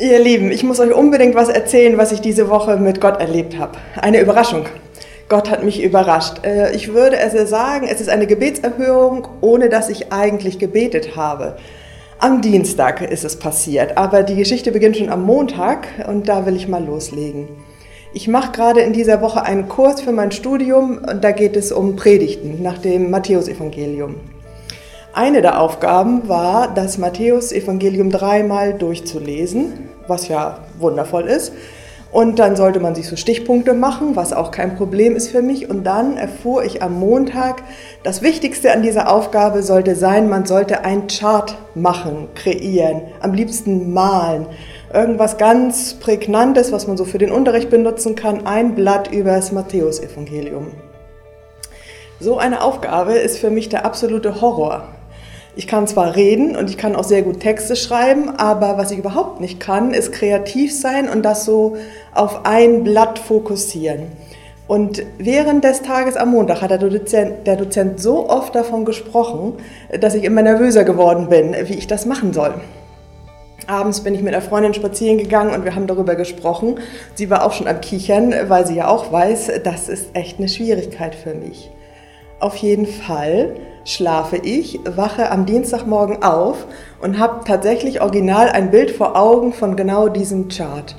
Ihr Lieben, ich muss euch unbedingt was erzählen, was ich diese Woche mit Gott erlebt habe. Eine Überraschung. Gott hat mich überrascht. Äh, ich würde es sagen, es ist eine Gebetserhörung, ohne dass ich eigentlich gebetet habe. Am Dienstag ist es passiert, aber die Geschichte beginnt schon am Montag und da will ich mal loslegen. Ich mache gerade in dieser Woche einen Kurs für mein Studium und da geht es um Predigten nach dem Matthäusevangelium. Eine der Aufgaben war, das Matthäus-Evangelium dreimal durchzulesen, was ja wundervoll ist. Und dann sollte man sich so Stichpunkte machen, was auch kein Problem ist für mich. Und dann erfuhr ich am Montag, das Wichtigste an dieser Aufgabe sollte sein, man sollte ein Chart machen, kreieren, am liebsten malen. Irgendwas ganz Prägnantes, was man so für den Unterricht benutzen kann, ein Blatt über das Matthäus-Evangelium. So eine Aufgabe ist für mich der absolute Horror. Ich kann zwar reden und ich kann auch sehr gut Texte schreiben, aber was ich überhaupt nicht kann, ist kreativ sein und das so auf ein Blatt fokussieren. Und während des Tages am Montag hat der Dozent, der Dozent so oft davon gesprochen, dass ich immer nervöser geworden bin, wie ich das machen soll. Abends bin ich mit einer Freundin spazieren gegangen und wir haben darüber gesprochen. Sie war auch schon am Kichern, weil sie ja auch weiß, das ist echt eine Schwierigkeit für mich. Auf jeden Fall schlafe ich, wache am Dienstagmorgen auf und habe tatsächlich original ein Bild vor Augen von genau diesem Chart.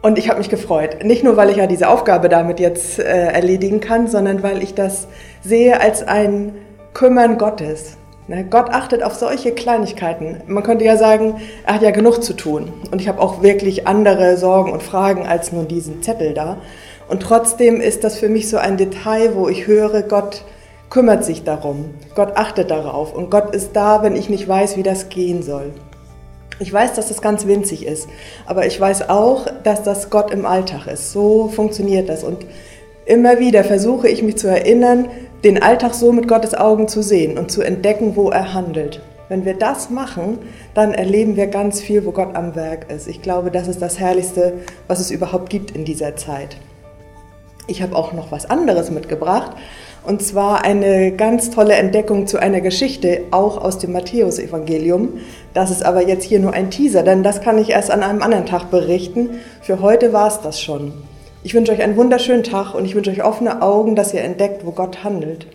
Und ich habe mich gefreut. Nicht nur, weil ich ja diese Aufgabe damit jetzt äh, erledigen kann, sondern weil ich das sehe als ein Kümmern Gottes. Ne? Gott achtet auf solche Kleinigkeiten. Man könnte ja sagen, er hat ja genug zu tun. Und ich habe auch wirklich andere Sorgen und Fragen als nur diesen Zettel da. Und trotzdem ist das für mich so ein Detail, wo ich höre, Gott kümmert sich darum. Gott achtet darauf und Gott ist da, wenn ich nicht weiß, wie das gehen soll. Ich weiß, dass das ganz winzig ist, aber ich weiß auch, dass das Gott im Alltag ist. So funktioniert das und immer wieder versuche ich mich zu erinnern, den Alltag so mit Gottes Augen zu sehen und zu entdecken, wo er handelt. Wenn wir das machen, dann erleben wir ganz viel, wo Gott am Werk ist. Ich glaube, das ist das Herrlichste, was es überhaupt gibt in dieser Zeit. Ich habe auch noch was anderes mitgebracht. Und zwar eine ganz tolle Entdeckung zu einer Geschichte, auch aus dem Matthäusevangelium. Das ist aber jetzt hier nur ein Teaser, denn das kann ich erst an einem anderen Tag berichten. Für heute war es das schon. Ich wünsche euch einen wunderschönen Tag und ich wünsche euch offene Augen, dass ihr entdeckt, wo Gott handelt.